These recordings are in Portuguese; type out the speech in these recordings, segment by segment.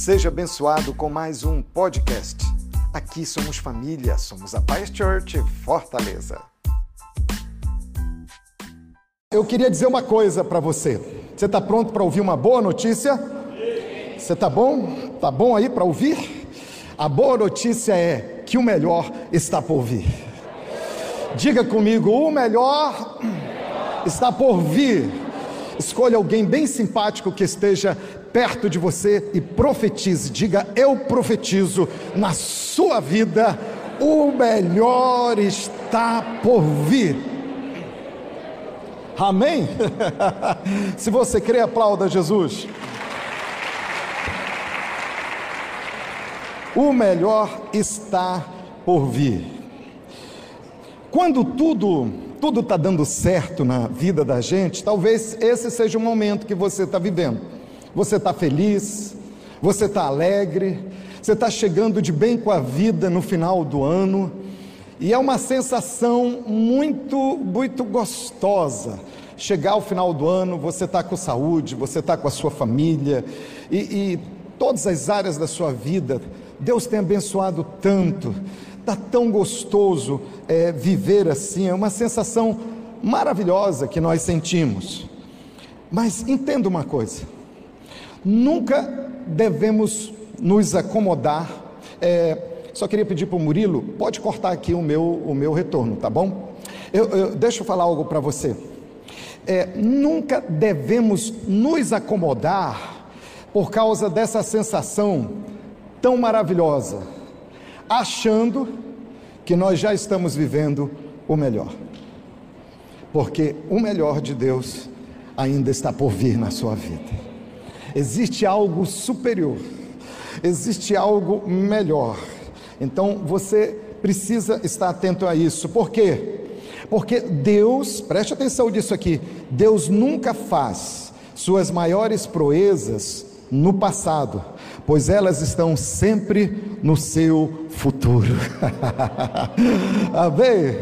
Seja abençoado com mais um podcast. Aqui somos família, somos a Paz Church Fortaleza. Eu queria dizer uma coisa para você. Você está pronto para ouvir uma boa notícia? Você está bom? Tá bom aí para ouvir? A boa notícia é que o melhor está por vir. Diga comigo, o melhor está por vir. Escolha alguém bem simpático que esteja perto de você e profetize. Diga: Eu profetizo na sua vida, o melhor está por vir. Amém? Se você crê, aplauda Jesus. O melhor está por vir. Quando tudo tudo está dando certo na vida da gente, talvez esse seja o momento que você está vivendo. Você está feliz, você está alegre, você está chegando de bem com a vida no final do ano, e é uma sensação muito, muito gostosa. Chegar ao final do ano, você está com saúde, você está com a sua família, e, e todas as áreas da sua vida, Deus tem abençoado tanto, está tão gostoso é, viver assim, é uma sensação maravilhosa que nós sentimos. Mas entenda uma coisa: nunca devemos nos acomodar. É, só queria pedir para o Murilo, pode cortar aqui o meu, o meu retorno, tá bom? Eu, eu, deixa eu falar algo para você. É, nunca devemos nos acomodar por causa dessa sensação tão maravilhosa, achando que nós já estamos vivendo o melhor. Porque o melhor de Deus ainda está por vir na sua vida. Existe algo superior, existe algo melhor. Então você precisa estar atento a isso. Por quê? Porque Deus, preste atenção disso aqui, Deus nunca faz suas maiores proezas no passado, pois elas estão sempre no seu futuro. Amém?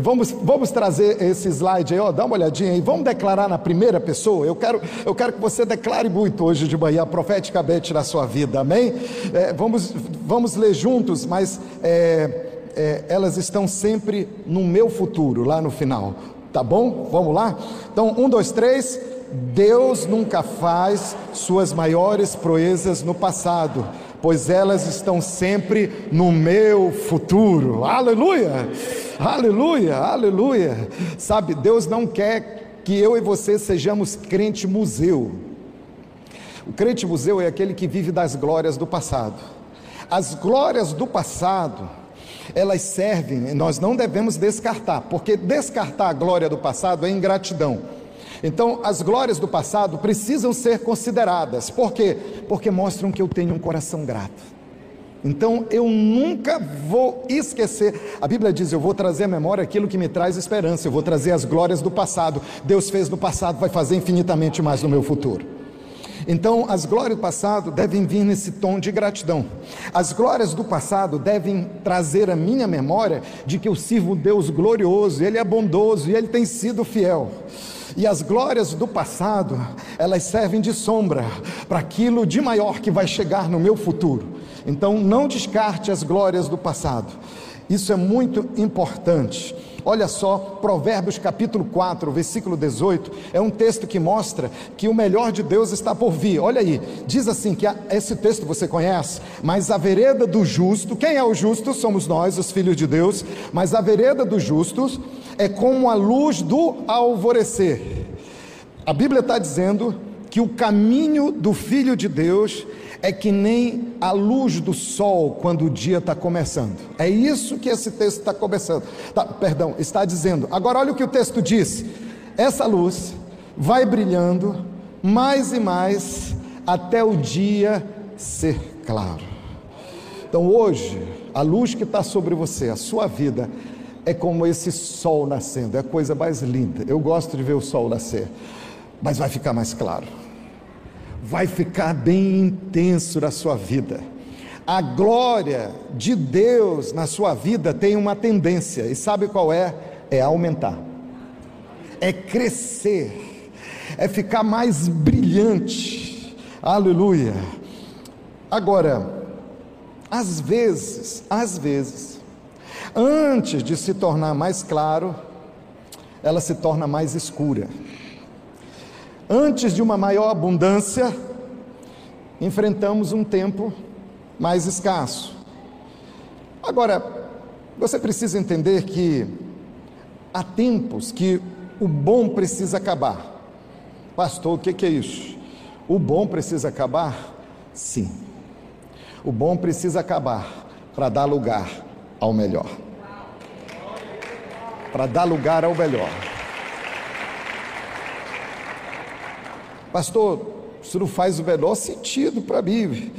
Vamos, vamos trazer esse slide aí, ó, dá uma olhadinha aí, vamos declarar na primeira pessoa. Eu quero, eu quero que você declare muito hoje de manhã, profeticamente na sua vida, amém? É, vamos, vamos ler juntos, mas é, é, elas estão sempre no meu futuro, lá no final, tá bom? Vamos lá? Então, um, dois, três. Deus nunca faz suas maiores proezas no passado, pois elas estão sempre no meu futuro. Aleluia! Aleluia! Aleluia! Sabe, Deus não quer que eu e você sejamos crente museu. O crente museu é aquele que vive das glórias do passado. As glórias do passado, elas servem, nós não devemos descartar, porque descartar a glória do passado é ingratidão. Então, as glórias do passado precisam ser consideradas. Por quê? Porque mostram que eu tenho um coração grato. Então, eu nunca vou esquecer. A Bíblia diz: Eu vou trazer à memória aquilo que me traz esperança. Eu vou trazer as glórias do passado. Deus fez no passado, vai fazer infinitamente mais no meu futuro. Então, as glórias do passado devem vir nesse tom de gratidão. As glórias do passado devem trazer à minha memória de que eu sirvo um Deus glorioso, Ele é bondoso e Ele tem sido fiel. E as glórias do passado, elas servem de sombra para aquilo de maior que vai chegar no meu futuro. Então, não descarte as glórias do passado. Isso é muito importante. Olha só, Provérbios capítulo 4, versículo 18, é um texto que mostra que o melhor de Deus está por vir. Olha aí, diz assim que esse texto você conhece, mas a vereda do justo, quem é o justo? Somos nós, os filhos de Deus, mas a vereda dos justos é como a luz do alvorecer. A Bíblia está dizendo que o caminho do Filho de Deus é que nem a luz do sol quando o dia está começando. É isso que esse texto está começando. Tá, perdão, está dizendo. Agora olha o que o texto diz. Essa luz vai brilhando mais e mais até o dia ser claro. Então hoje, a luz que está sobre você, a sua vida, é como esse sol nascendo, é a coisa mais linda. Eu gosto de ver o sol nascer, mas vai ficar mais claro, vai ficar bem intenso na sua vida. A glória de Deus na sua vida tem uma tendência, e sabe qual é? É aumentar, é crescer, é ficar mais brilhante. Aleluia. Agora, às vezes, às vezes, antes de se tornar mais claro, ela se torna mais escura. Antes de uma maior abundância, enfrentamos um tempo mais escasso. Agora, você precisa entender que há tempos que o bom precisa acabar. Pastor, o que é isso? O bom precisa acabar? Sim. O bom precisa acabar para dar lugar ao melhor. Para dar lugar ao melhor. Pastor, isso não faz o menor sentido para mim.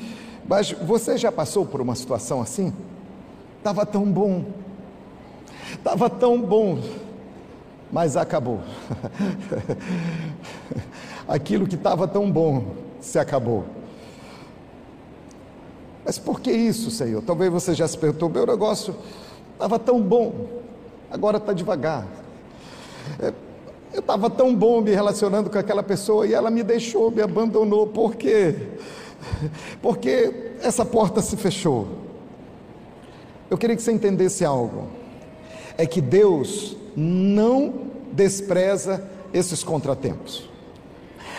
Mas você já passou por uma situação assim? Estava tão bom, estava tão bom, mas acabou. Aquilo que estava tão bom se acabou. Mas por que isso, Senhor? Talvez você já se perguntou: meu negócio estava tão bom, agora está devagar. É, eu estava tão bom me relacionando com aquela pessoa e ela me deixou, me abandonou. Por quê? Porque essa porta se fechou. Eu queria que você entendesse algo: é que Deus não despreza esses contratempos.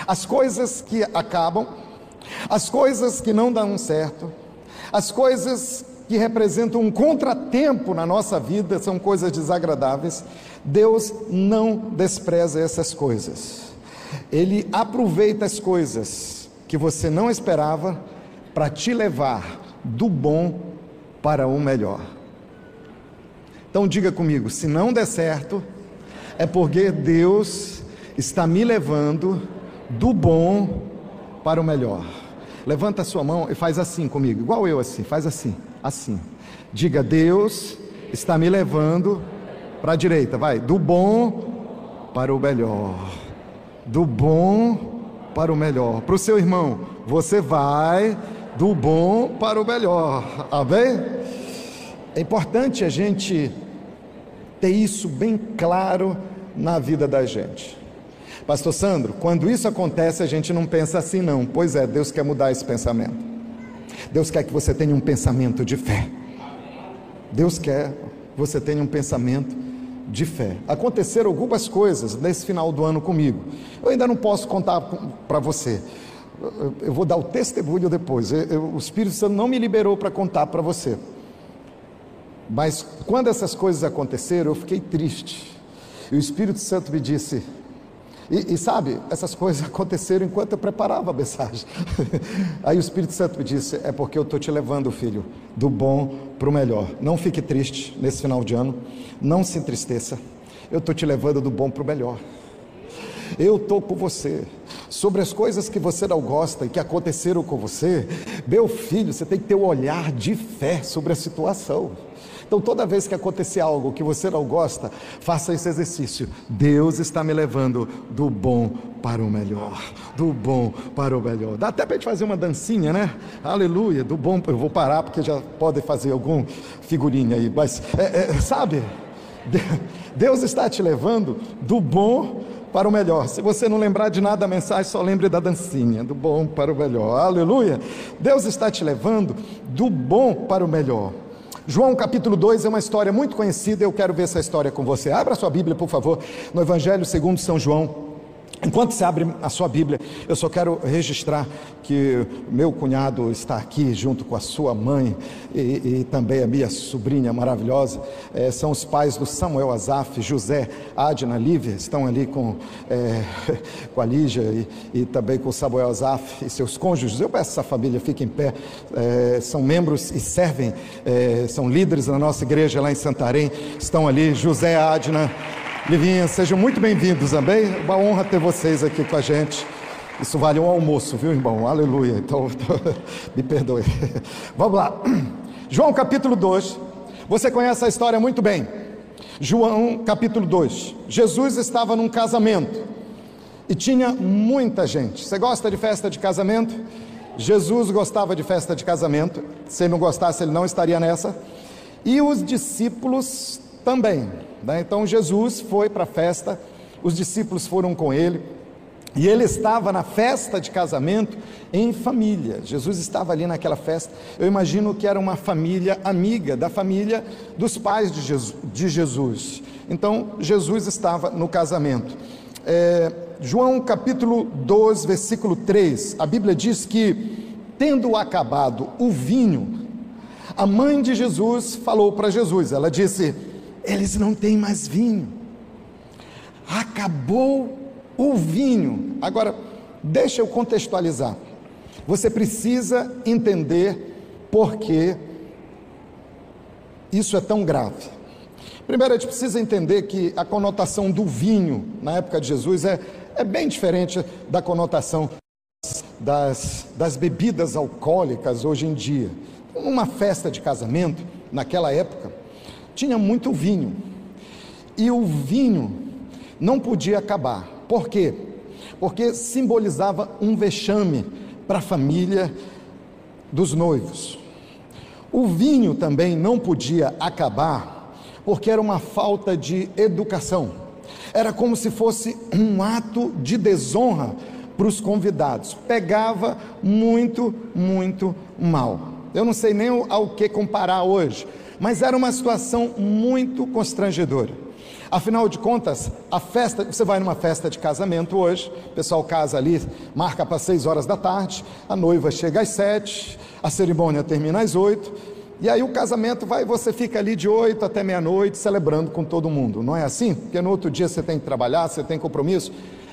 As coisas que acabam, as coisas que não dão certo, as coisas que representam um contratempo na nossa vida, são coisas desagradáveis. Deus não despreza essas coisas. Ele aproveita as coisas que você não esperava para te levar do bom para o melhor. Então diga comigo, se não der certo, é porque Deus está me levando do bom para o melhor. Levanta a sua mão e faz assim comigo, igual eu assim, faz assim, assim. Diga: Deus está me levando para a direita, vai, do bom para o melhor. Do bom para o melhor. Para o seu irmão, você vai do bom para o melhor. Amém? É importante a gente ter isso bem claro na vida da gente. Pastor Sandro, quando isso acontece, a gente não pensa assim, não. Pois é, Deus quer mudar esse pensamento. Deus quer que você tenha um pensamento de fé. Deus quer que você tenha um pensamento de fé. Aconteceram algumas coisas nesse final do ano comigo. Eu ainda não posso contar para você. Eu vou dar o testemunho depois. Eu, eu, o Espírito Santo não me liberou para contar para você. Mas quando essas coisas aconteceram, eu fiquei triste. E o Espírito Santo me disse: e, e, sabe, essas coisas aconteceram enquanto eu preparava a mensagem. Aí o Espírito Santo me disse: É porque eu estou te levando, filho, do bom para o melhor. Não fique triste nesse final de ano, não se entristeça. Eu estou te levando do bom para o melhor. Eu estou com você. Sobre as coisas que você não gosta e que aconteceram com você, meu filho, você tem que ter um olhar de fé sobre a situação. Então, toda vez que acontecer algo que você não gosta, faça esse exercício. Deus está me levando do bom para o melhor. Do bom para o melhor. Dá até para a gente fazer uma dancinha, né? Aleluia. Do bom. Eu vou parar porque já pode fazer algum figurinha aí. Mas, é, é, sabe? Deus está te levando do bom para o melhor. Se você não lembrar de nada da mensagem, só lembre da dancinha, do bom para o melhor. Aleluia. Deus está te levando do bom para o melhor. João capítulo 2 é uma história muito conhecida, eu quero ver essa história com você. Abra sua Bíblia, por favor, no Evangelho segundo São João. Enquanto você abre a sua Bíblia, eu só quero registrar que meu cunhado está aqui junto com a sua mãe e, e também a minha sobrinha maravilhosa. É, são os pais do Samuel Azaf, José, Adna, Lívia, estão ali com, é, com a Lígia e, e, também com o Samuel Azaf e seus cônjuges. Eu peço essa família fique em pé. É, são membros e servem, é, são líderes na nossa igreja lá em Santarém. Estão ali José Adna. Livinha, sejam muito bem-vindos também. Uma honra ter vocês aqui com a gente. Isso vale um almoço, viu, irmão? Aleluia. Então, me perdoe. Vamos lá. João capítulo 2. Você conhece a história muito bem. João capítulo 2. Jesus estava num casamento e tinha muita gente. Você gosta de festa de casamento? Jesus gostava de festa de casamento. Se ele não gostasse, ele não estaria nessa. E os discípulos também. Né? Então Jesus foi para a festa, os discípulos foram com ele. E ele estava na festa de casamento em família. Jesus estava ali naquela festa. Eu imagino que era uma família amiga da família dos pais de Jesus. Então, Jesus estava no casamento. É, João capítulo 12, versículo 3, a Bíblia diz que, tendo acabado o vinho, a mãe de Jesus falou para Jesus: ela disse, eles não têm mais vinho. Acabou o vinho. Agora, deixa eu contextualizar. Você precisa entender por que isso é tão grave. Primeiro, a gente precisa entender que a conotação do vinho na época de Jesus é, é bem diferente da conotação das, das bebidas alcoólicas hoje em dia. Uma festa de casamento, naquela época, tinha muito vinho. E o vinho não podia acabar. Por quê? Porque simbolizava um vexame para a família dos noivos. O vinho também não podia acabar, porque era uma falta de educação. Era como se fosse um ato de desonra para os convidados. Pegava muito, muito mal. Eu não sei nem ao que comparar hoje, mas era uma situação muito constrangedora. Afinal de contas, a festa, você vai numa festa de casamento hoje, o pessoal casa ali, marca para seis horas da tarde, a noiva chega às sete, a cerimônia termina às oito, e aí o casamento vai, você fica ali de oito até meia-noite celebrando com todo mundo, não é assim? Porque no outro dia você tem que trabalhar, você tem compromisso.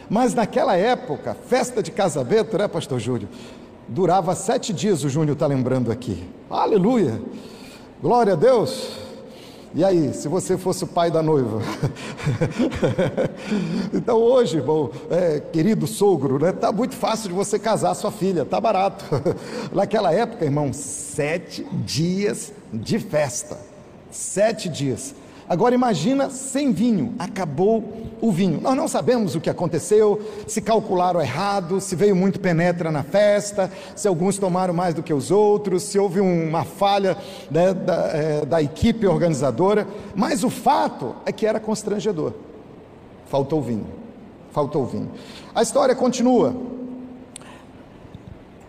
Mas naquela época, festa de casamento, né, Pastor Júlio? Durava sete dias, o Júnior está lembrando aqui. Aleluia! Glória a Deus! E aí, se você fosse o pai da noiva? então hoje, irmão, é, querido sogro, né, tá muito fácil de você casar sua filha, tá barato. Naquela época, irmão, sete dias de festa, sete dias. Agora imagina sem vinho, acabou o vinho. Nós não sabemos o que aconteceu, se calcularam errado, se veio muito penetra na festa, se alguns tomaram mais do que os outros, se houve uma falha né, da, é, da equipe organizadora, mas o fato é que era constrangedor. Faltou vinho, faltou vinho. A história continua.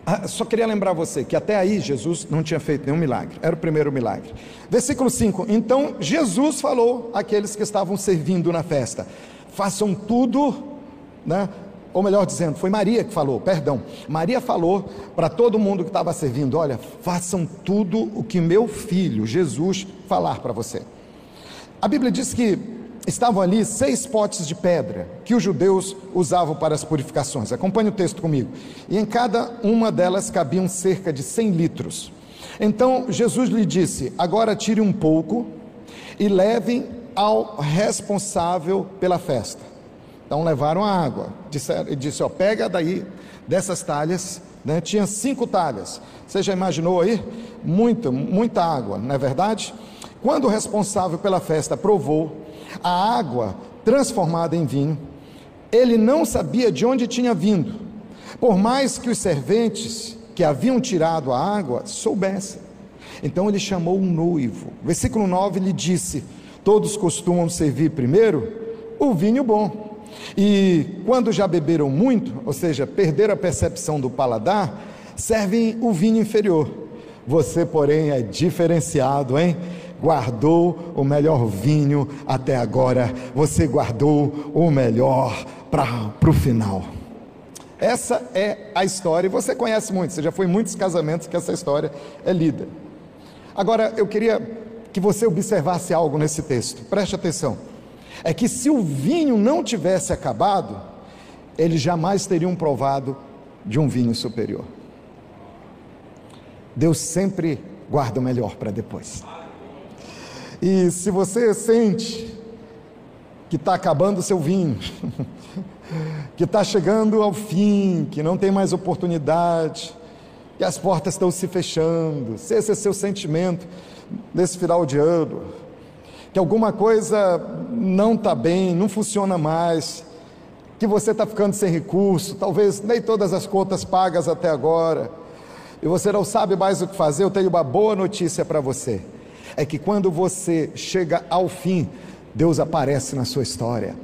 Ah, só queria lembrar você que até aí Jesus não tinha feito nenhum milagre, era o primeiro milagre. Versículo 5: Então Jesus falou àqueles que estavam servindo na festa: façam tudo, né? ou melhor dizendo, foi Maria que falou, perdão. Maria falou para todo mundo que estava servindo: olha, façam tudo o que meu filho Jesus falar para você. A Bíblia diz que estavam ali seis potes de pedra que os judeus usavam para as purificações. Acompanhe o texto comigo. E em cada uma delas cabiam cerca de 100 litros. Então Jesus lhe disse: Agora tire um pouco e levem ao responsável pela festa. Então levaram a água. Ele disse: Ó, pega daí dessas talhas. Né? Tinha cinco talhas. Você já imaginou aí? Muita, muita água, não é verdade? Quando o responsável pela festa provou, a água transformada em vinho, ele não sabia de onde tinha vindo, por mais que os serventes que haviam tirado a água soubessem. Então ele chamou um noivo. Versículo 9 lhe disse: Todos costumam servir primeiro o vinho bom. E quando já beberam muito, ou seja, perderam a percepção do paladar, servem o vinho inferior. Você, porém, é diferenciado, hein? Guardou o melhor vinho até agora, você guardou o melhor para o final. Essa é a história, e você conhece muito, você já foi em muitos casamentos que essa história é lida. Agora, eu queria que você observasse algo nesse texto, preste atenção. É que se o vinho não tivesse acabado, eles jamais teriam provado de um vinho superior. Deus sempre guarda o melhor para depois. E se você sente que está acabando o seu vinho, que está chegando ao fim, que não tem mais oportunidade, que as portas estão se fechando, se esse é seu sentimento nesse final de ano, que alguma coisa não está bem, não funciona mais, que você está ficando sem recurso, talvez nem todas as contas pagas até agora, e você não sabe mais o que fazer, eu tenho uma boa notícia para você é que quando você chega ao fim, Deus aparece na sua história.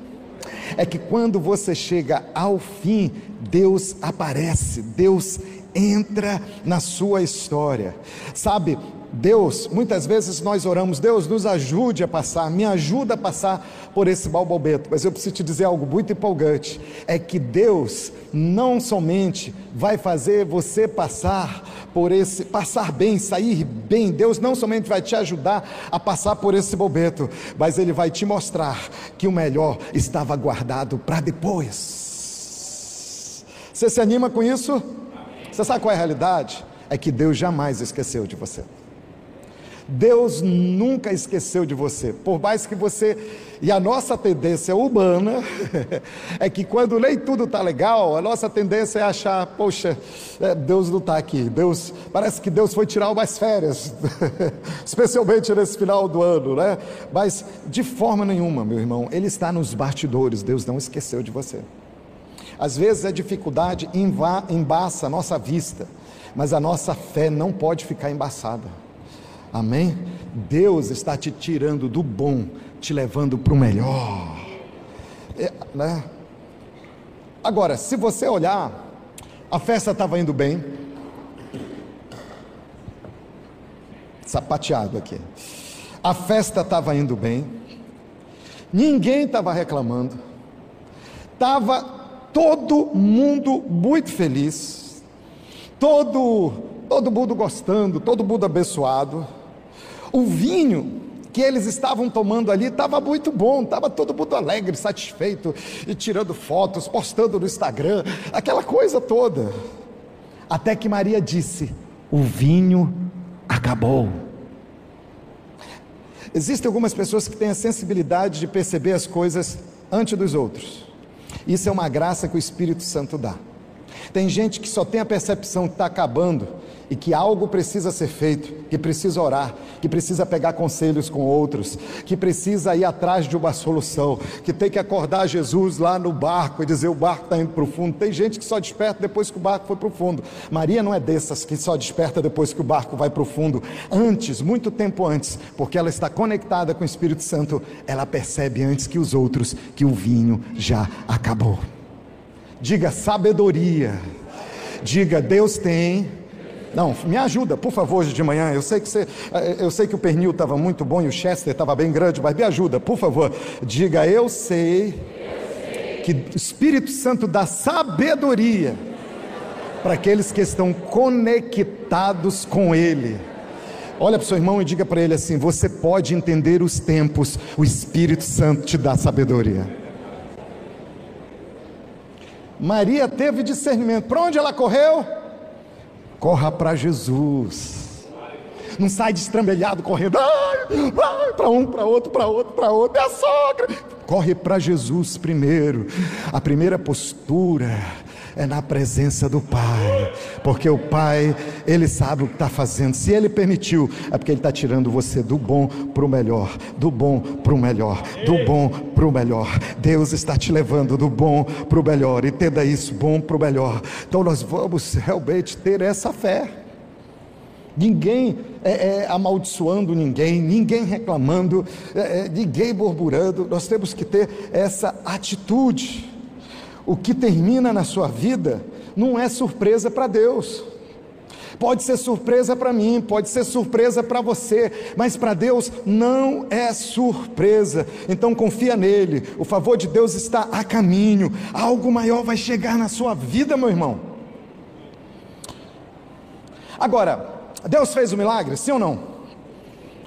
é que quando você chega ao fim, Deus aparece, Deus entra na sua história. Sabe, Deus, muitas vezes nós oramos, Deus nos ajude a passar, me ajuda a passar por esse balbobeto, mas eu preciso te dizer algo muito empolgante: é que Deus não somente vai fazer você passar por esse, passar bem, sair bem, Deus não somente vai te ajudar a passar por esse bobeto, mas Ele vai te mostrar que o melhor estava guardado para depois. Você se anima com isso? Você sabe qual é a realidade? É que Deus jamais esqueceu de você. Deus nunca esqueceu de você, por mais que você. E a nossa tendência humana é que quando nem tudo está legal, a nossa tendência é achar, poxa, é, Deus não está aqui. Deus parece que Deus foi tirar umas férias, especialmente nesse final do ano, né? Mas de forma nenhuma, meu irmão, Ele está nos bastidores. Deus não esqueceu de você. Às vezes a dificuldade embaça a nossa vista, mas a nossa fé não pode ficar embaçada. Amém? Deus está te tirando do bom, te levando para o melhor. É, né? Agora, se você olhar, a festa estava indo bem. Sapateado aqui. A festa estava indo bem. Ninguém estava reclamando. Estava todo mundo muito feliz. Todo, todo mundo gostando, todo mundo abençoado. O vinho que eles estavam tomando ali estava muito bom, estava todo mundo alegre, satisfeito, e tirando fotos, postando no Instagram, aquela coisa toda. Até que Maria disse: O vinho acabou. Existem algumas pessoas que têm a sensibilidade de perceber as coisas antes dos outros. Isso é uma graça que o Espírito Santo dá. Tem gente que só tem a percepção que está acabando e que algo precisa ser feito, que precisa orar, que precisa pegar conselhos com outros, que precisa ir atrás de uma solução, que tem que acordar Jesus lá no barco e dizer o barco está indo para o fundo. Tem gente que só desperta depois que o barco foi para o fundo. Maria não é dessas que só desperta depois que o barco vai para o fundo. Antes, muito tempo antes, porque ela está conectada com o Espírito Santo, ela percebe antes que os outros que o vinho já acabou. Diga sabedoria. Diga Deus tem não, me ajuda, por favor, hoje de manhã. Eu sei que você, eh, eu sei que o pernil estava muito bom e o Chester estava bem grande, mas me ajuda, por favor. Diga, eu sei, que o Espírito Santo dá sabedoria para aqueles que estão conectados com Ele. Olha para o seu irmão e diga para ele assim: você pode entender os tempos, o Espírito Santo te dá sabedoria. Maria teve discernimento. Para onde ela correu? Corra para Jesus. Não sai destrambelhado correndo, para um, para outro, para outro, para outro, é a sogra. Corre para Jesus primeiro. A primeira postura é na presença do Pai, porque o Pai, Ele sabe o que está fazendo. Se Ele permitiu, é porque Ele está tirando você do bom para o melhor, do bom para o melhor, do bom para o melhor. Deus está te levando do bom para o melhor, entenda isso, bom para o melhor. Então nós vamos realmente ter essa fé. Ninguém é, é, amaldiçoando ninguém, ninguém reclamando, é, é ninguém murmurando. Nós temos que ter essa atitude o que termina na sua vida não é surpresa para Deus. Pode ser surpresa para mim, pode ser surpresa para você, mas para Deus não é surpresa. Então confia nele. O favor de Deus está a caminho. Algo maior vai chegar na sua vida, meu irmão. Agora, Deus fez o milagre? Sim ou não?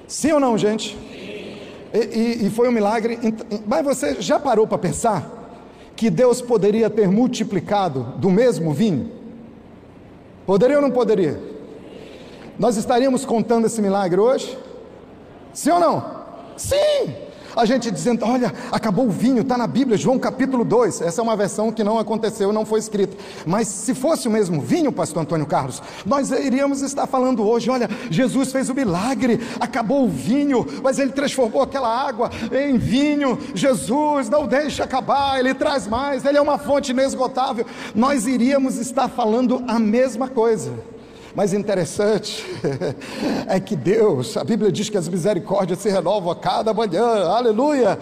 Sim ou não, gente? E, e, e foi um milagre. Mas você já parou para pensar? Que Deus poderia ter multiplicado do mesmo vinho? Poderia ou não poderia? Nós estaríamos contando esse milagre hoje? Sim ou não? Sim! A gente dizendo: olha, acabou o vinho, está na Bíblia, João capítulo 2. Essa é uma versão que não aconteceu, não foi escrita. Mas se fosse o mesmo vinho, pastor Antônio Carlos, nós iríamos estar falando hoje: olha, Jesus fez o milagre, acabou o vinho, mas ele transformou aquela água em vinho. Jesus não deixa acabar, ele traz mais, ele é uma fonte inesgotável. Nós iríamos estar falando a mesma coisa. Mas interessante é que Deus, a Bíblia diz que as misericórdias se renovam a cada manhã, aleluia.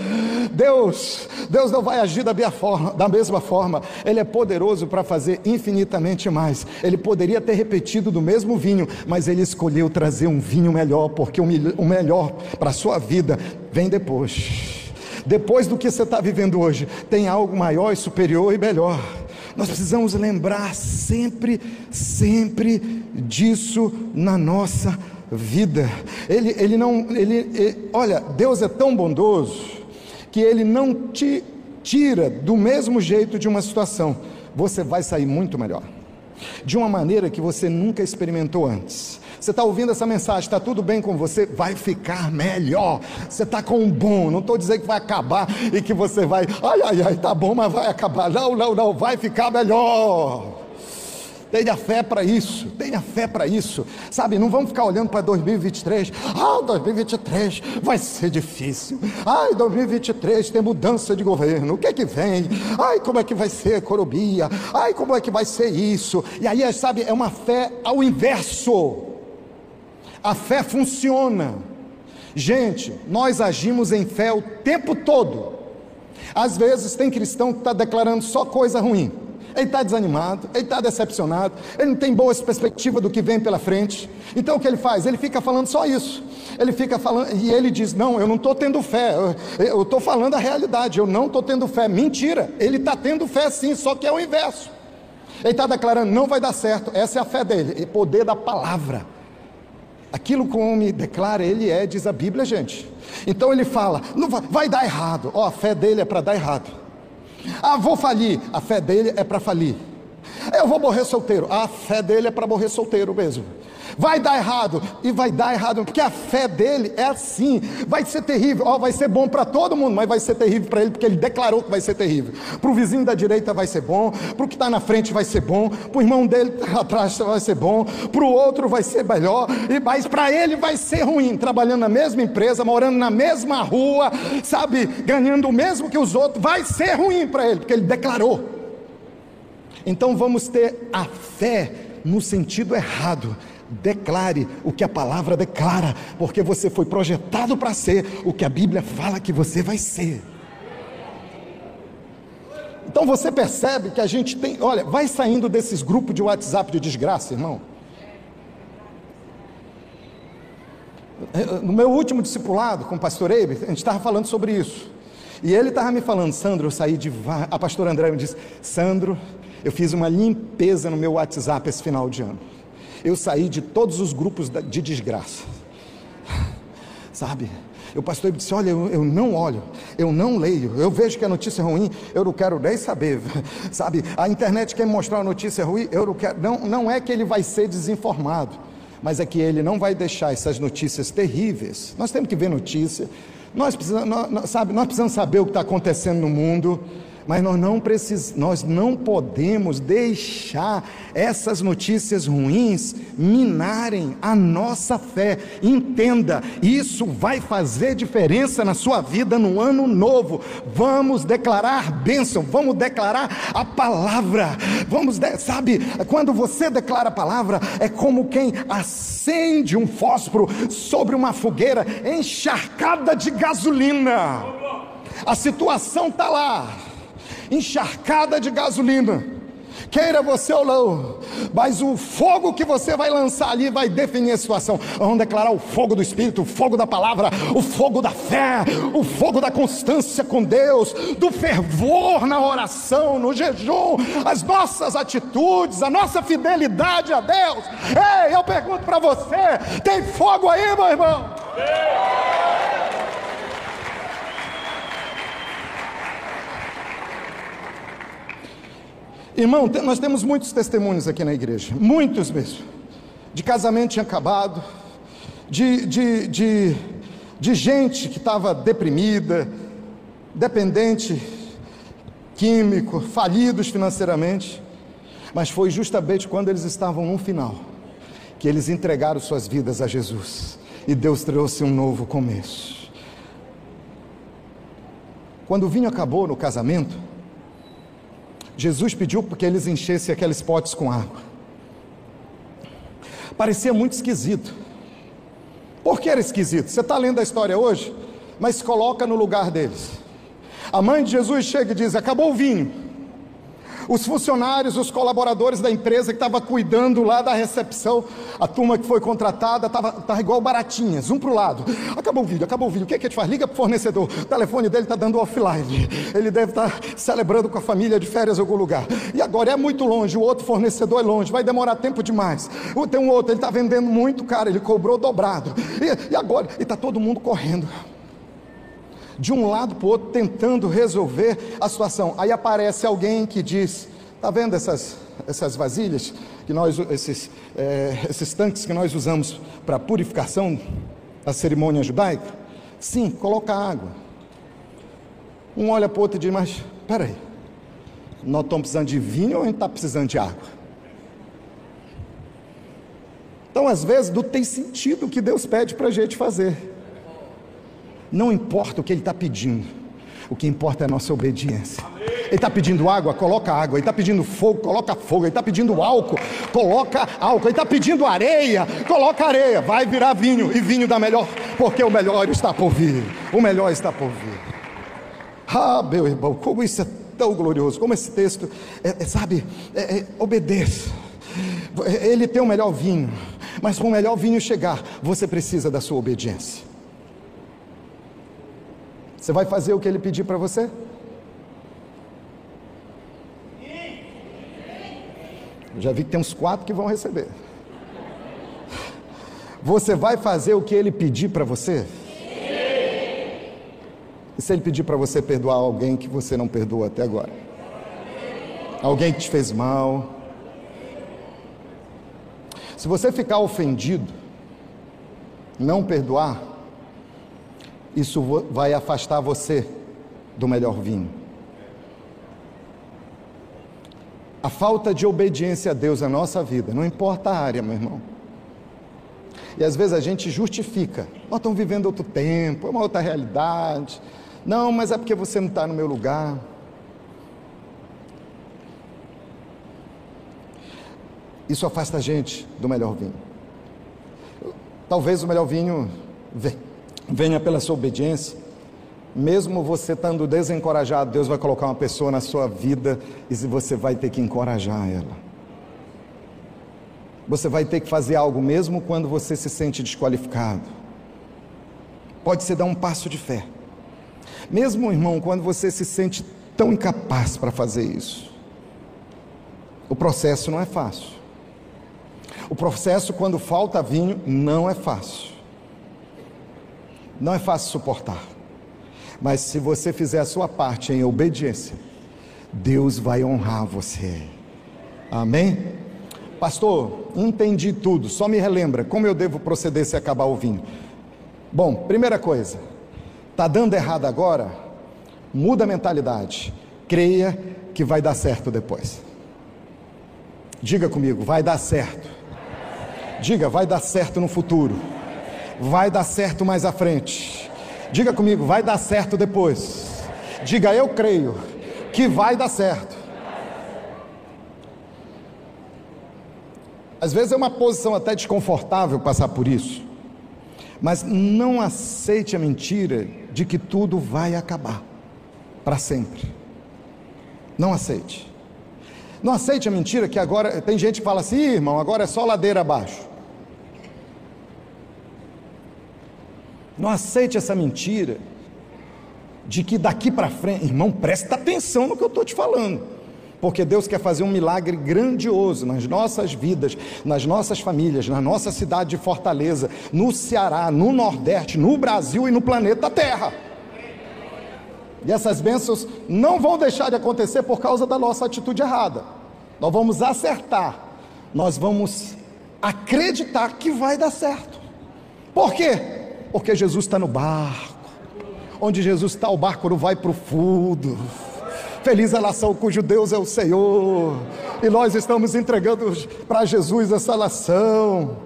Deus, Deus não vai agir da, forma, da mesma forma, Ele é poderoso para fazer infinitamente mais. Ele poderia ter repetido do mesmo vinho, mas Ele escolheu trazer um vinho melhor, porque o melhor para a sua vida vem depois. Depois do que você está vivendo hoje, tem algo maior superior e melhor. Nós precisamos lembrar sempre, sempre disso na nossa vida. Ele, ele não, ele, ele, olha, Deus é tão bondoso que Ele não te tira do mesmo jeito de uma situação. Você vai sair muito melhor, de uma maneira que você nunca experimentou antes. Você está ouvindo essa mensagem, está tudo bem com você? Vai ficar melhor. Você está com um bom, não estou dizendo que vai acabar e que você vai, ai, ai, ai, tá bom, mas vai acabar. Não, não, não, vai ficar melhor. Tenha fé para isso, tenha fé para isso. Sabe, não vamos ficar olhando para 2023. Ah, 2023 vai ser difícil. Ai, 2023 tem mudança de governo. O que é que vem? Ai, como é que vai ser a economia? Ai, como é que vai ser isso? E aí, sabe, é uma fé ao inverso. A fé funciona. Gente, nós agimos em fé o tempo todo. Às vezes tem cristão que está declarando só coisa ruim. Ele está desanimado, ele está decepcionado, ele não tem boas perspectivas do que vem pela frente. Então o que ele faz? Ele fica falando só isso. Ele fica falando, e ele diz: Não, eu não estou tendo fé, eu estou falando a realidade, eu não estou tendo fé. Mentira, ele está tendo fé sim, só que é o inverso. Ele está declarando: Não vai dar certo, essa é a fé dele, o poder da palavra. Aquilo que o homem declara, ele é, diz a Bíblia, gente. Então ele fala, não vai, vai dar errado. Ó, oh, a fé dele é para dar errado. Ah, vou falir. A fé dele é para falir. Eu vou morrer solteiro. A fé dele é para morrer solteiro mesmo. Vai dar errado, e vai dar errado, porque a fé dele é assim. Vai ser terrível, ó, vai ser bom para todo mundo, mas vai ser terrível para ele, porque ele declarou que vai ser terrível. Para o vizinho da direita vai ser bom, para o que está na frente vai ser bom, para o irmão dele atrás vai ser bom, para o outro vai ser melhor, e mas para ele vai ser ruim, trabalhando na mesma empresa, morando na mesma rua, sabe, ganhando o mesmo que os outros, vai ser ruim para ele, porque ele declarou. Então vamos ter a fé no sentido errado Declare o que a palavra declara, porque você foi projetado para ser o que a Bíblia fala que você vai ser. Então você percebe que a gente tem, olha, vai saindo desses grupos de WhatsApp de desgraça, irmão. No meu último discipulado com o pastor Eibe, a gente estava falando sobre isso. E ele estava me falando, Sandro, eu saí de. A pastora André me disse, Sandro, eu fiz uma limpeza no meu WhatsApp esse final de ano eu saí de todos os grupos de desgraça. Sabe? O pastor disse: Olha, eu, eu, não olho, eu não leio, eu vejo que a notícia é ruim, eu não quero nem saber. Sabe? A internet quer mostrar a notícia ruim, eu não quero. Não, não é que ele vai ser desinformado, mas é que ele não vai deixar essas notícias terríveis. Nós temos que ver notícia, nós precisamos, nós, sabe, nós precisamos saber o que está acontecendo no mundo mas nós não precis, nós não podemos deixar essas notícias ruins minarem a nossa fé. Entenda, isso vai fazer diferença na sua vida no ano novo. Vamos declarar bênção, vamos declarar a palavra. Vamos, sabe, quando você declara a palavra, é como quem acende um fósforo sobre uma fogueira encharcada de gasolina. A situação está lá encharcada de gasolina. Queira você ou não, mas o fogo que você vai lançar ali vai definir a situação. Vamos declarar o fogo do Espírito, o fogo da palavra, o fogo da fé, o fogo da constância com Deus, do fervor na oração, no jejum, as nossas atitudes, a nossa fidelidade a Deus. Ei, eu pergunto para você: tem fogo aí, meu irmão? Irmão, nós temos muitos testemunhos aqui na igreja, muitos mesmo, de casamento tinha acabado, de, de, de, de gente que estava deprimida, dependente químico, falidos financeiramente, mas foi justamente quando eles estavam no final que eles entregaram suas vidas a Jesus. E Deus trouxe um novo começo. Quando o vinho acabou no casamento, Jesus pediu que eles enchessem aqueles potes com água. Parecia muito esquisito. Por que era esquisito? Você está lendo a história hoje, mas coloca no lugar deles. A mãe de Jesus chega e diz: Acabou o vinho. Os funcionários, os colaboradores da empresa que estava cuidando lá da recepção, a turma que foi contratada, estava igual baratinhas, um para o lado. Acabou o vídeo, acabou o vídeo. O que, é que a gente faz? Liga para o fornecedor. O telefone dele está dando offline. Ele deve estar tá celebrando com a família de férias em algum lugar. E agora é muito longe, o outro fornecedor é longe, vai demorar tempo demais. Tem um outro, ele está vendendo muito caro, ele cobrou dobrado. E, e agora? E está todo mundo correndo de um lado para o outro, tentando resolver a situação. Aí aparece alguém que diz: Está vendo essas, essas vasilhas, que nós, esses, é, esses tanques que nós usamos para purificação da cerimônia judaica? Sim, coloca água. Um olha para o outro e diz: Mas peraí, nós estamos precisando de vinho ou a gente está precisando de água? Então, às vezes, não tem sentido o que Deus pede para a gente fazer. Não importa o que ele está pedindo, o que importa é a nossa obediência. Ele está pedindo água, coloca água. Ele está pedindo fogo, coloca fogo. Ele está pedindo álcool, coloca álcool. Ele está pedindo areia, coloca areia. Vai virar vinho e vinho da melhor, porque o melhor está por vir. O melhor está por vir. Ah, meu irmão, como isso é tão glorioso, como esse texto, é, é, sabe, é, é, obedeça. Ele tem o melhor vinho, mas para o melhor vinho chegar, você precisa da sua obediência. Você vai fazer o que ele pedir para você? já vi que tem uns quatro que vão receber. Você vai fazer o que ele pedir para você? E se ele pedir para você perdoar alguém que você não perdoou até agora? Alguém que te fez mal? Se você ficar ofendido, não perdoar, isso vai afastar você do melhor vinho. A falta de obediência a Deus na nossa vida, não importa a área, meu irmão. E às vezes a gente justifica, nós estamos vivendo outro tempo, é uma outra realidade. Não, mas é porque você não está no meu lugar. Isso afasta a gente do melhor vinho. Talvez o melhor vinho venha pela sua obediência. Mesmo você estando desencorajado, Deus vai colocar uma pessoa na sua vida e você vai ter que encorajar ela. Você vai ter que fazer algo mesmo quando você se sente desqualificado. Pode ser dar um passo de fé. Mesmo, irmão, quando você se sente tão incapaz para fazer isso. O processo não é fácil. O processo, quando falta vinho, não é fácil. Não é fácil suportar. Mas se você fizer a sua parte em obediência, Deus vai honrar você. Amém? Pastor, entendi tudo, só me relembra como eu devo proceder se acabar o vinho. Bom, primeira coisa, tá dando errado agora? Muda a mentalidade. Creia que vai dar certo depois. Diga comigo, vai dar certo. Diga, vai dar certo no futuro vai dar certo mais à frente. Diga comigo, vai dar certo depois. Diga, eu creio que vai dar certo. Às vezes é uma posição até desconfortável passar por isso, mas não aceite a mentira de que tudo vai acabar para sempre. Não aceite. Não aceite a mentira que agora tem gente que fala assim, irmão, agora é só ladeira abaixo. Não aceite essa mentira de que daqui para frente, irmão, presta atenção no que eu estou te falando, porque Deus quer fazer um milagre grandioso nas nossas vidas, nas nossas famílias, na nossa cidade de Fortaleza, no Ceará, no Nordeste, no Brasil e no planeta Terra. E essas bênçãos não vão deixar de acontecer por causa da nossa atitude errada. Nós vamos acertar, nós vamos acreditar que vai dar certo. Por quê? Porque Jesus está no barco. Onde Jesus está, o barco não vai para o fundo. Feliz a nação cujo Deus é o Senhor. E nós estamos entregando para Jesus essa nação.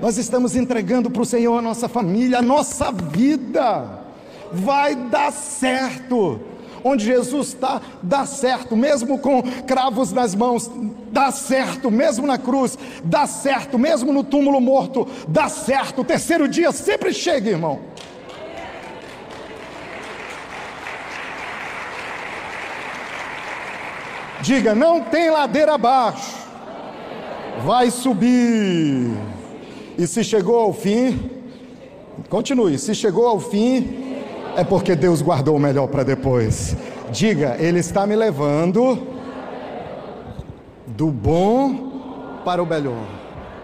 Nós estamos entregando para o Senhor a nossa família, a nossa vida. Vai dar certo. Onde Jesus está, dá certo, mesmo com cravos nas mãos, dá certo, mesmo na cruz, dá certo, mesmo no túmulo morto, dá certo. O terceiro dia sempre chega, irmão. Diga, não tem ladeira abaixo, vai subir. E se chegou ao fim, continue. Se chegou ao fim, é porque Deus guardou o melhor para depois. Diga, Ele está me levando do bom para o melhor,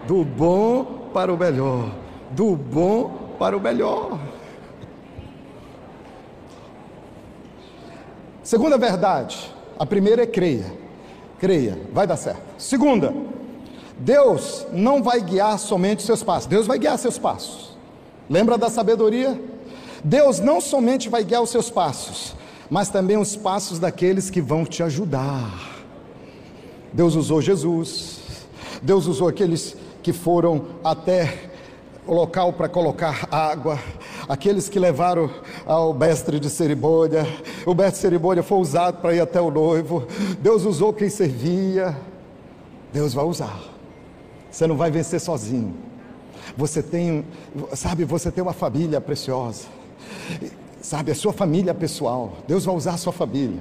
do bom para o melhor, do bom para o melhor. Segunda verdade, a primeira é creia, creia, vai dar certo. Segunda, Deus não vai guiar somente seus passos, Deus vai guiar seus passos. Lembra da sabedoria? Deus não somente vai guiar os seus passos, mas também os passos daqueles que vão te ajudar. Deus usou Jesus, Deus usou aqueles que foram até o local para colocar água, aqueles que levaram ao mestre de cerimônia, o mestre de cerimônia foi usado para ir até o noivo, Deus usou quem servia, Deus vai usar. Você não vai vencer sozinho. Você tem, sabe, você tem uma família preciosa. Sabe, a sua família pessoal, Deus vai usar a sua família,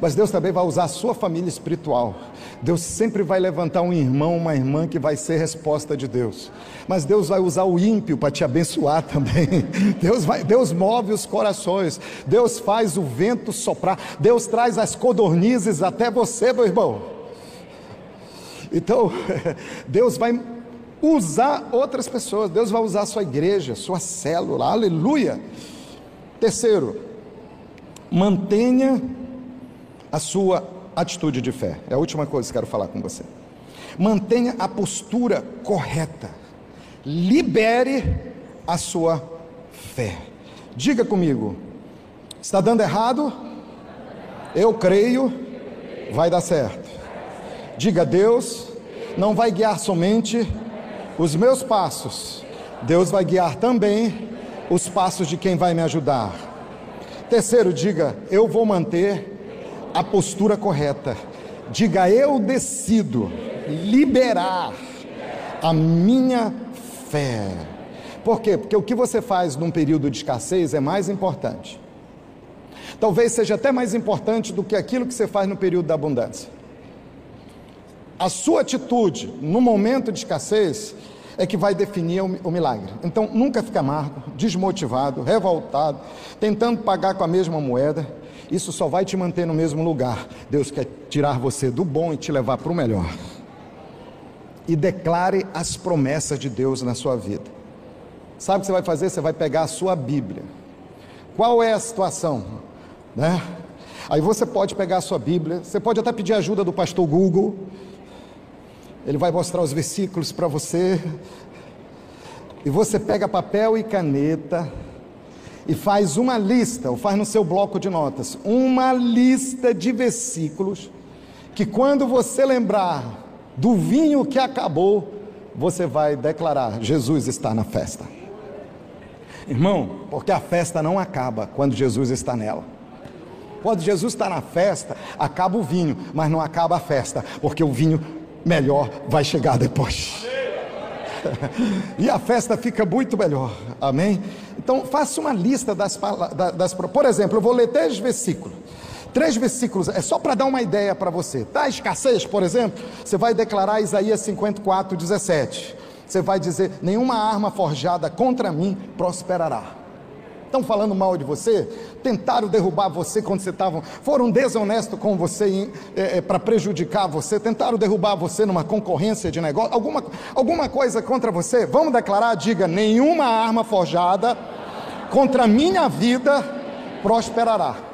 mas Deus também vai usar a sua família espiritual. Deus sempre vai levantar um irmão, uma irmã que vai ser resposta de Deus, mas Deus vai usar o ímpio para te abençoar também. Deus, vai, Deus move os corações, Deus faz o vento soprar, Deus traz as codornizes até você, meu irmão. Então, Deus vai usar outras pessoas, Deus vai usar a sua igreja, sua célula, aleluia. Terceiro, mantenha a sua atitude de fé. É a última coisa que quero falar com você. Mantenha a postura correta. Libere a sua fé. Diga comigo: está dando errado? Eu creio, vai dar certo. Diga: Deus não vai guiar somente os meus passos, Deus vai guiar também os passos de quem vai me ajudar. Terceiro, diga: eu vou manter a postura correta. Diga: eu decido liberar a minha fé. Por quê? Porque o que você faz num período de escassez é mais importante. Talvez seja até mais importante do que aquilo que você faz no período da abundância. A sua atitude no momento de escassez é que vai definir o milagre. Então, nunca fica amargo, desmotivado, revoltado, tentando pagar com a mesma moeda. Isso só vai te manter no mesmo lugar. Deus quer tirar você do bom e te levar para o melhor. E declare as promessas de Deus na sua vida. Sabe o que você vai fazer? Você vai pegar a sua Bíblia. Qual é a situação? Né? Aí você pode pegar a sua Bíblia, você pode até pedir ajuda do pastor Google ele vai mostrar os versículos para você. E você pega papel e caneta e faz uma lista, ou faz no seu bloco de notas, uma lista de versículos que quando você lembrar do vinho que acabou, você vai declarar: Jesus está na festa. Irmão, porque a festa não acaba quando Jesus está nela. Quando Jesus está na festa, acaba o vinho, mas não acaba a festa, porque o vinho melhor vai chegar depois. e a festa fica muito melhor, amém? Então faça uma lista das, das por exemplo, eu vou ler três versículos. Três versículos, é só para dar uma ideia para você. Tá escassez, por exemplo, você vai declarar Isaías 54, 17. Você vai dizer: Nenhuma arma forjada contra mim prosperará. Estão falando mal de você? Tentaram derrubar você quando você estava. Foram desonestos com você é, é, para prejudicar você? Tentaram derrubar você numa concorrência de negócio? Alguma, alguma coisa contra você? Vamos declarar? Diga: nenhuma arma forjada contra a minha vida prosperará.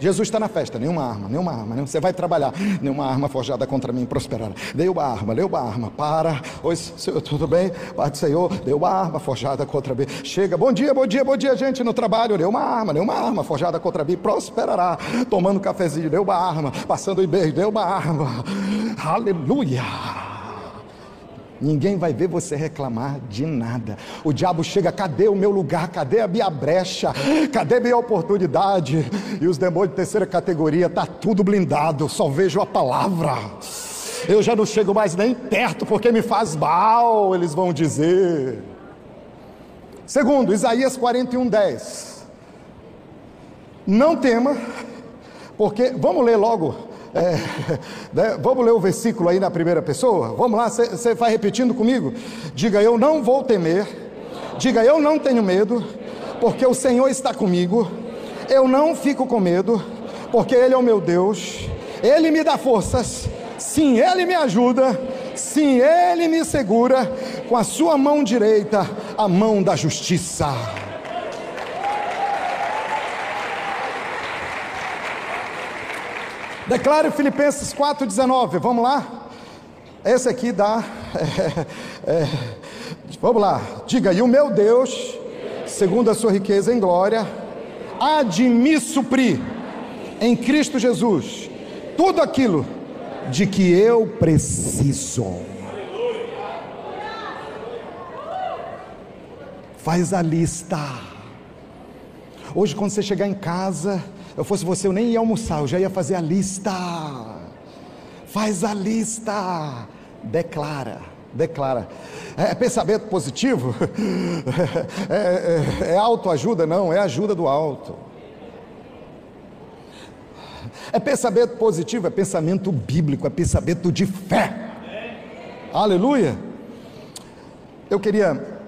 Jesus está na festa, nenhuma arma, nenhuma arma, você vai trabalhar, nenhuma arma forjada contra mim prosperará. Deu uma arma, deu uma arma, para, oi, senhor, tudo bem? Pai do Senhor, deu uma arma forjada contra mim. Chega, bom dia, bom dia, bom dia, gente, no trabalho, deu uma arma, deu uma arma forjada contra mim, prosperará. Tomando cafezinho, deu uma arma, passando em beijo, deu uma arma. Aleluia. Ninguém vai ver você reclamar de nada. O diabo chega, cadê o meu lugar? Cadê a minha brecha? Cadê a minha oportunidade? E os demônios de terceira categoria, tá tudo blindado, só vejo a palavra. Eu já não chego mais nem perto porque me faz mal, eles vão dizer. Segundo, Isaías 41, 10. Não tema, porque, vamos ler logo, é, né, vamos ler o versículo aí na primeira pessoa? Vamos lá, você vai repetindo comigo? Diga, eu não vou temer, diga, eu não tenho medo, porque o Senhor está comigo, eu não fico com medo, porque Ele é o meu Deus, Ele me dá forças, sim, Ele me ajuda, sim, Ele me segura. Com a sua mão direita, a mão da justiça. Declare Filipenses 4,19, vamos lá? Esse aqui dá. É, é, vamos lá, diga, e o meu Deus, segundo a sua riqueza em glória, há de me suprir em Cristo Jesus tudo aquilo de que eu preciso. Faz a lista. Hoje, quando você chegar em casa, eu fosse você, eu nem ia almoçar, eu já ia fazer a lista. Faz a lista. Declara, declara. É, é pensamento positivo? É, é, é autoajuda? Não, é ajuda do alto. É pensamento positivo, é pensamento bíblico, é pensamento de fé. Aleluia. Eu queria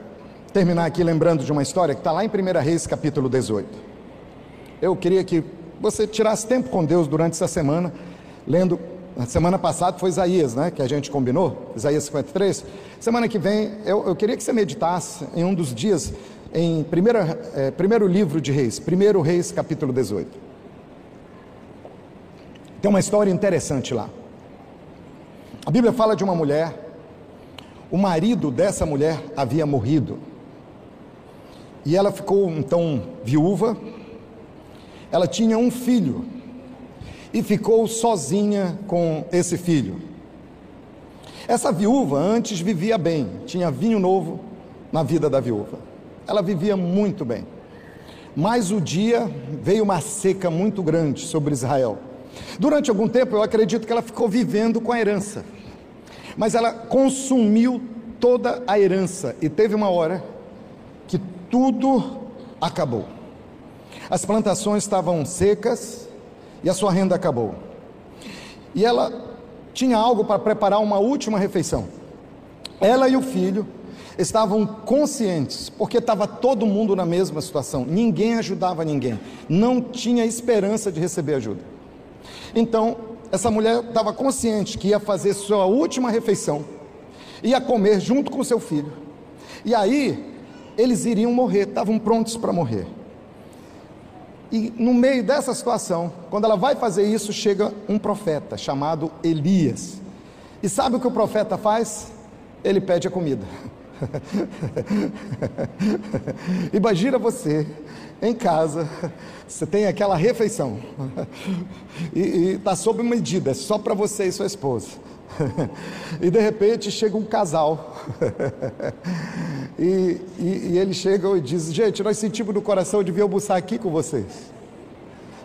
terminar aqui lembrando de uma história que está lá em 1 Reis, capítulo 18 eu queria que você tirasse tempo com Deus durante essa semana, lendo. Na semana passada foi Isaías, né? Que a gente combinou, Isaías 53. Semana que vem, eu, eu queria que você meditasse em um dos dias, em primeira, é, primeiro livro de Reis, primeiro Reis, capítulo 18. Tem uma história interessante lá. A Bíblia fala de uma mulher, o marido dessa mulher havia morrido. E ela ficou então viúva, ela tinha um filho e ficou sozinha com esse filho. Essa viúva antes vivia bem, tinha vinho novo na vida da viúva. Ela vivia muito bem. Mas o dia veio uma seca muito grande sobre Israel. Durante algum tempo eu acredito que ela ficou vivendo com a herança. Mas ela consumiu toda a herança e teve uma hora que tudo acabou. As plantações estavam secas e a sua renda acabou. E ela tinha algo para preparar uma última refeição. Ela e o filho estavam conscientes, porque estava todo mundo na mesma situação, ninguém ajudava ninguém, não tinha esperança de receber ajuda. Então, essa mulher estava consciente que ia fazer sua última refeição, ia comer junto com seu filho, e aí eles iriam morrer, estavam prontos para morrer. E no meio dessa situação, quando ela vai fazer isso, chega um profeta chamado Elias. E sabe o que o profeta faz? Ele pede a comida. Imagina você em casa, você tem aquela refeição e está sob medida, é só para você e sua esposa. e de repente chega um casal e, e, e eles chegam e dizem: Gente, nós sentimos no coração de vir almoçar aqui com vocês.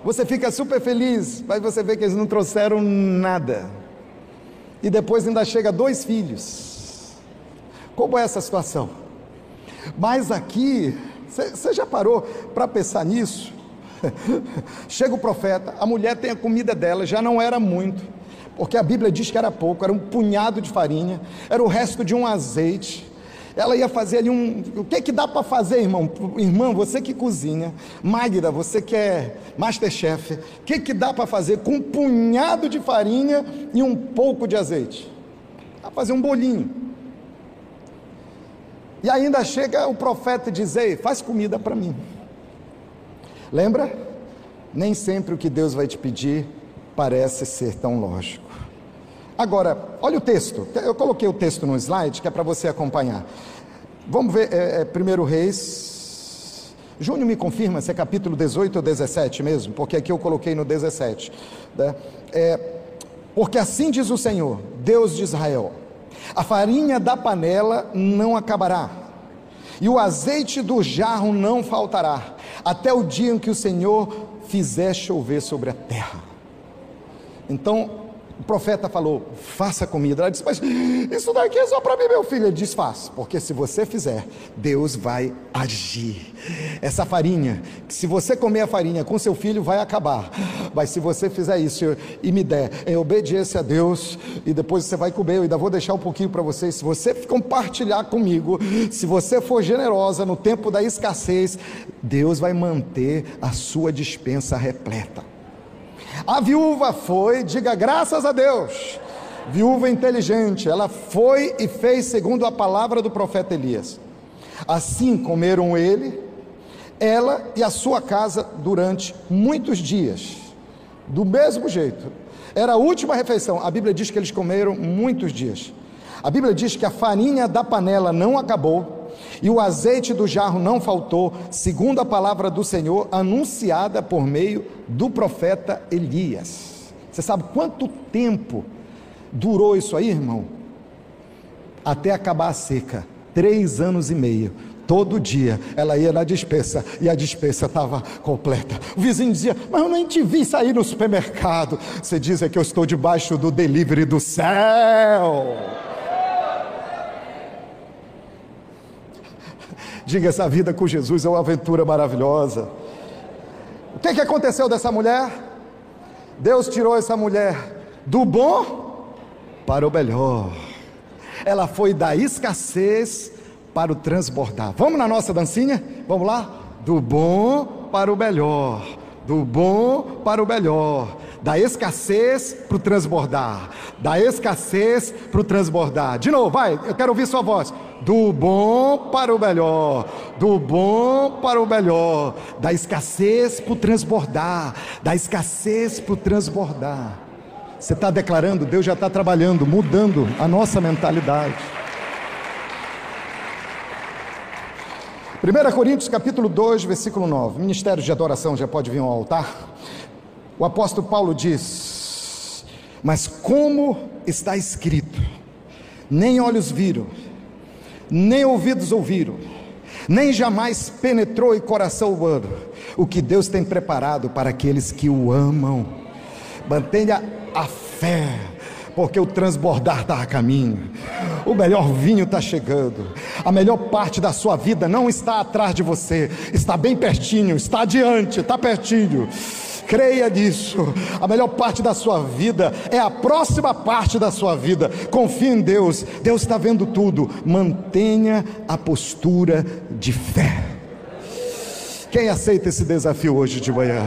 Você fica super feliz, mas você vê que eles não trouxeram nada. E depois ainda chega dois filhos. Como é essa situação? Mas aqui, você já parou para pensar nisso? Chega o profeta, a mulher tem a comida dela, já não era muito, porque a Bíblia diz que era pouco, era um punhado de farinha, era o resto de um azeite ela ia fazer ali um. O que que dá para fazer, irmão? Irmã, você que cozinha, Magda, você que é masterchef, o que que dá para fazer com um punhado de farinha e um pouco de azeite? Dá para fazer um bolinho. E ainda chega o profeta diz: Ei, faz comida para mim. Lembra? Nem sempre o que Deus vai te pedir parece ser tão lógico. Agora, olha o texto. Eu coloquei o texto no slide que é para você acompanhar. Vamos ver, é, é, primeiro Reis. Júnior me confirma se é capítulo 18 ou 17 mesmo, porque aqui eu coloquei no 17. Né? É, porque assim diz o Senhor, Deus de Israel: A farinha da panela não acabará, e o azeite do jarro não faltará, até o dia em que o Senhor fizer chover sobre a terra. Então, o profeta falou: faça comida. Ela disse: Mas isso daqui é só para mim, meu filho. Ele disse: Faça, porque se você fizer, Deus vai agir. Essa farinha, se você comer a farinha com seu filho, vai acabar. Mas se você fizer isso e me der em obediência a Deus, e depois você vai comer, eu ainda vou deixar um pouquinho para vocês. Se você compartilhar comigo, se você for generosa no tempo da escassez, Deus vai manter a sua dispensa repleta. A viúva foi, diga graças a Deus, viúva inteligente, ela foi e fez segundo a palavra do profeta Elias. Assim comeram ele, ela e a sua casa durante muitos dias, do mesmo jeito. Era a última refeição. A Bíblia diz que eles comeram muitos dias. A Bíblia diz que a farinha da panela não acabou e o azeite do jarro não faltou, segundo a palavra do Senhor anunciada por meio do profeta Elias. Você sabe quanto tempo durou isso aí, irmão? Até acabar a seca três anos e meio. Todo dia ela ia na dispensa e a dispensa estava completa. O vizinho dizia: Mas eu nem te vi sair no supermercado. Você diz é que eu estou debaixo do delivery do céu. Diga: essa vida com Jesus é uma aventura maravilhosa. O que, que aconteceu dessa mulher? Deus tirou essa mulher do bom para o melhor. Ela foi da escassez para o transbordar. Vamos na nossa dancinha? Vamos lá? Do bom para o melhor. Do bom para o melhor da escassez para o transbordar, da escassez para o transbordar. De novo, vai, eu quero ouvir sua voz. Do bom para o melhor, do bom para o melhor, da escassez para o transbordar, da escassez para o transbordar. Você está declarando, Deus já está trabalhando, mudando a nossa mentalidade. 1 Coríntios capítulo 2, versículo 9. Ministério de adoração já pode vir ao altar. O apóstolo Paulo diz: Mas como está escrito, nem olhos viram, nem ouvidos ouviram, nem jamais penetrou em coração humano o que Deus tem preparado para aqueles que o amam. Mantenha a fé, porque o transbordar está a caminho, o melhor vinho está chegando, a melhor parte da sua vida não está atrás de você, está bem pertinho, está adiante, está pertinho. Creia nisso. A melhor parte da sua vida é a próxima parte da sua vida. Confie em Deus. Deus está vendo tudo. Mantenha a postura de fé. Quem aceita esse desafio hoje de manhã?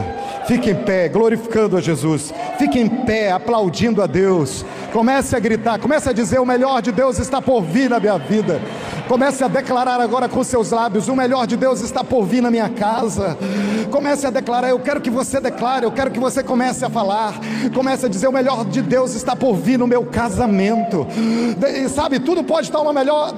Fique em pé, glorificando a Jesus. Fique em pé, aplaudindo a Deus. Comece a gritar, comece a dizer: o melhor de Deus está por vir na minha vida. Comece a declarar agora com seus lábios: o melhor de Deus está por vir na minha casa. Comece a declarar, eu quero que você declare, eu quero que você comece a falar. Comece a dizer: o melhor de Deus está por vir no meu casamento. E sabe, tudo pode estar uma melhor,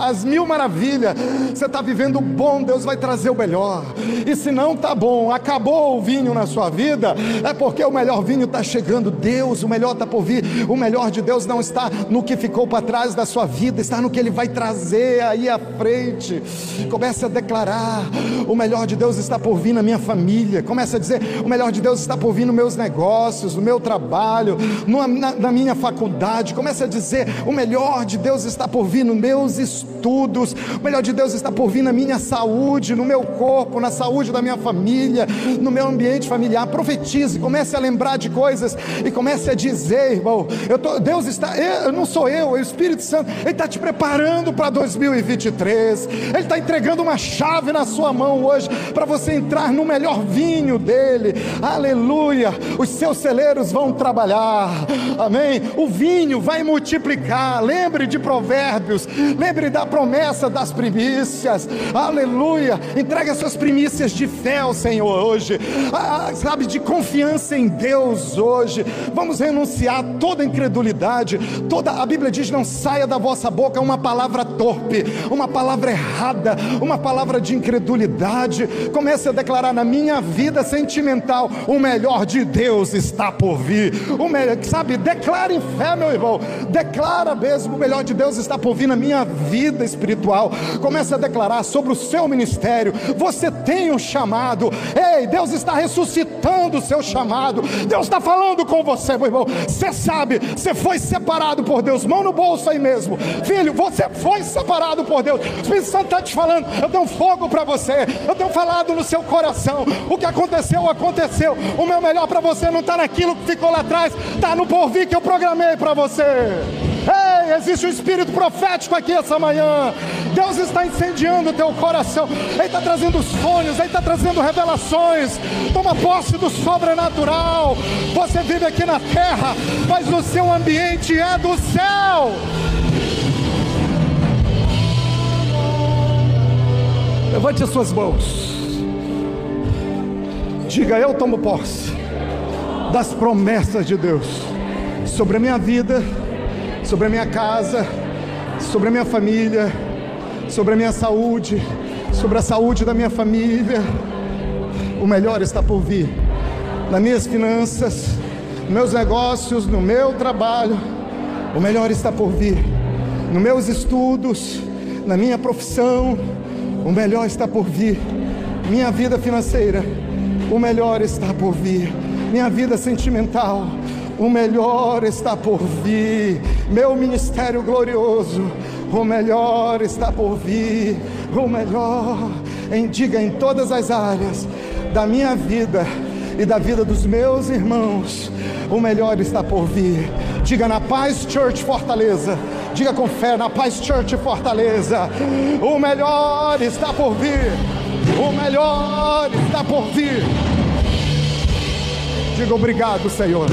as mil maravilhas. Você está vivendo bom, Deus vai trazer o melhor. E se não está bom, acabou o vinho na sua vida, é porque o melhor vinho está chegando. Deus, o melhor está por vir. O melhor de Deus não está no que ficou para trás da sua vida, está no que Ele vai vai trazer aí à frente. Comece a declarar: o melhor de Deus está por vir na minha família. Comece a dizer: o melhor de Deus está por vir nos meus negócios, no meu trabalho, na, na minha faculdade. Comece a dizer: o melhor de Deus está por vir nos meus estudos. O melhor de Deus está por vir na minha saúde, no meu corpo, na saúde da minha família, no meu ambiente familiar. Profetize, comece a lembrar de coisas e comece a dizer, irmão: tô, Deus está, eu, não sou eu, é o Espírito Santo, Ele está te preparando preparando para 2023. Ele está entregando uma chave na sua mão hoje para você entrar no melhor vinho dele. Aleluia! Os seus celeiros vão trabalhar. Amém? O vinho vai multiplicar. Lembre de Provérbios. Lembre da promessa das primícias. Aleluia! Entregue as suas primícias de fé ao Senhor hoje. Ah, sabe, de confiança em Deus hoje. Vamos renunciar toda incredulidade. Toda a Bíblia diz: não saia da vossa boca uma palavra torpe, uma palavra errada, uma palavra de incredulidade. Comece a declarar na minha vida sentimental: o melhor de Deus está por vir. O melhor, sabe, declare fé, meu irmão. Declara mesmo: o melhor de Deus está por vir na minha vida espiritual. Comece a declarar sobre o seu ministério. Você tem um chamado. Ei, Deus está ressuscitando o seu chamado. Deus está falando com você, meu irmão. Sabe, você foi separado por Deus. Mão no bolso aí mesmo. Filho, você foi separado por Deus. O Espírito Santo está te falando. Eu tenho fogo para você. Eu tenho falado no seu coração. O que aconteceu, aconteceu. O meu melhor para você não está naquilo que ficou lá atrás. Está no porvir que eu programei para você. Existe um espírito profético aqui essa manhã. Deus está incendiando o teu coração. Ele está trazendo sonhos, Ele está trazendo revelações. Toma posse do sobrenatural. Você vive aqui na terra, mas o seu ambiente é do céu. Levante as suas mãos. Diga: Eu tomo posse das promessas de Deus sobre a minha vida sobre a minha casa, sobre a minha família, sobre a minha saúde, sobre a saúde da minha família. O melhor está por vir. Nas minhas finanças, nos meus negócios, no meu trabalho, o melhor está por vir. Nos meus estudos, na minha profissão, o melhor está por vir. Minha vida financeira, o melhor está por vir. Minha vida sentimental, o melhor está por vir. Meu ministério glorioso, o melhor está por vir. O melhor, em, diga em todas as áreas da minha vida e da vida dos meus irmãos, o melhor está por vir. Diga na Paz Church Fortaleza. Diga com fé na Paz Church Fortaleza. O melhor está por vir. O melhor está por vir. Diga obrigado, Senhor